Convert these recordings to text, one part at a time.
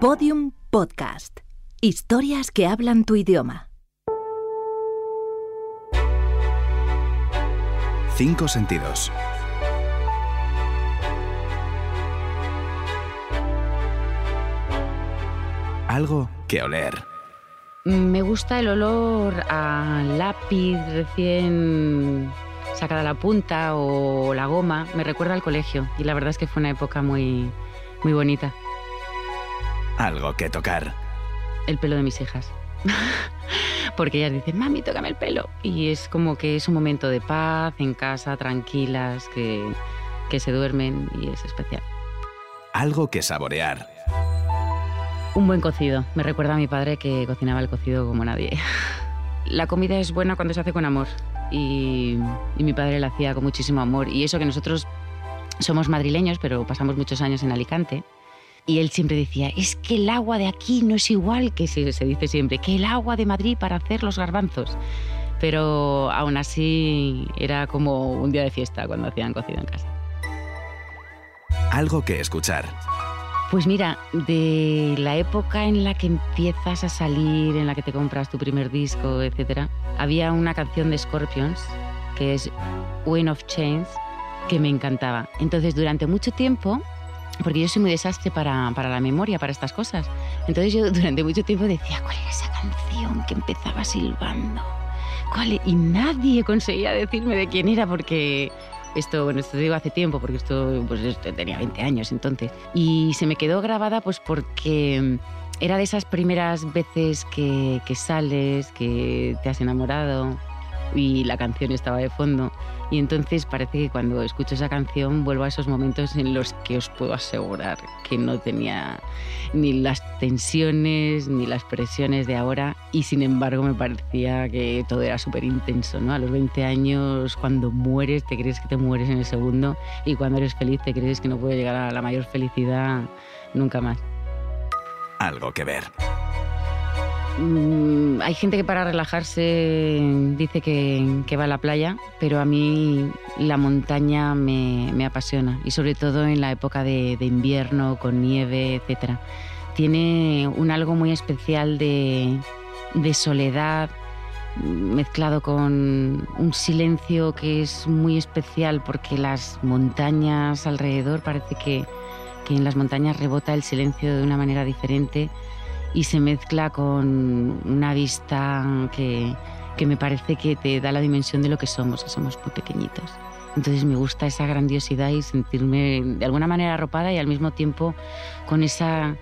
Podium Podcast. Historias que hablan tu idioma. Cinco sentidos. Algo que oler. Me gusta el olor a lápiz recién sacada la punta o la goma. Me recuerda al colegio y la verdad es que fue una época muy, muy bonita. Algo que tocar. El pelo de mis hijas. Porque ellas dicen, mami, tócame el pelo. Y es como que es un momento de paz en casa, tranquilas, que, que se duermen y es especial. Algo que saborear. Un buen cocido. Me recuerda a mi padre que cocinaba el cocido como nadie. La comida es buena cuando se hace con amor y, y mi padre la hacía con muchísimo amor. Y eso que nosotros somos madrileños, pero pasamos muchos años en Alicante. Y él siempre decía, es que el agua de aquí no es igual que se, se dice siempre, que el agua de Madrid para hacer los garbanzos. Pero aún así era como un día de fiesta cuando hacían cocido en casa. Algo que escuchar. Pues mira, de la época en la que empiezas a salir, en la que te compras tu primer disco, etc., había una canción de Scorpions que es Wind of Chains que me encantaba. Entonces, durante mucho tiempo, porque yo soy muy desastre para, para la memoria, para estas cosas, entonces yo durante mucho tiempo decía, ¿cuál era esa canción que empezaba silbando? ¿Cuál? e-?". Y nadie conseguía decirme de quién era porque esto, bueno, esto te digo hace tiempo, porque esto, pues esto tenía 20 años entonces. Y se me quedó grabada pues porque era de esas primeras veces que, que sales, que te has enamorado y la canción estaba de fondo. Y entonces parece que cuando escucho esa canción vuelvo a esos momentos en los que os puedo asegurar que no tenía ni las tensiones ni las presiones de ahora y sin embargo me parecía que todo era súper intenso, ¿no? A los 20 años cuando mueres te crees que te mueres en el segundo y cuando eres feliz te crees que no puedes llegar a la mayor felicidad nunca más. Algo que ver. Mm, hay gente que para relajarse dice que, va a la playa, pero a mí la montaña me, apasiona y sobre todo en la época de, invierno, con nieve, etc. Tiene un algo muy especial de, de soledad mezclado con un silencio que es muy especial porque las montañas alrededor parece que en las montañas rebota el silencio de una manera diferente y se mezcla con una vista que, que me parece que te da la dimensión de lo que somos, que somos muy pequeñitos. Entonces me gusta esa grandiosidad y sentirme de alguna manera arropada y al mismo tiempo con esa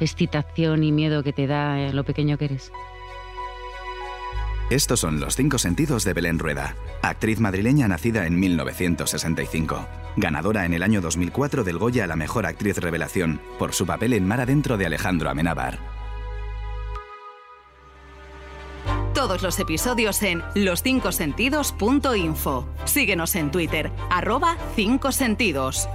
excitación y miedo que te da lo pequeño que eres. Estos son los cinco sentidos de Belén Rueda, actriz madrileña nacida en 1965. Ganadora en el año 2004 del Goya a la mejor actriz revelación por su papel en Mar Adentro de Alejandro Amenábar. Todos los episodios en loscincosentidos.info. Síguenos en Twitter, arroba 5 sentidos.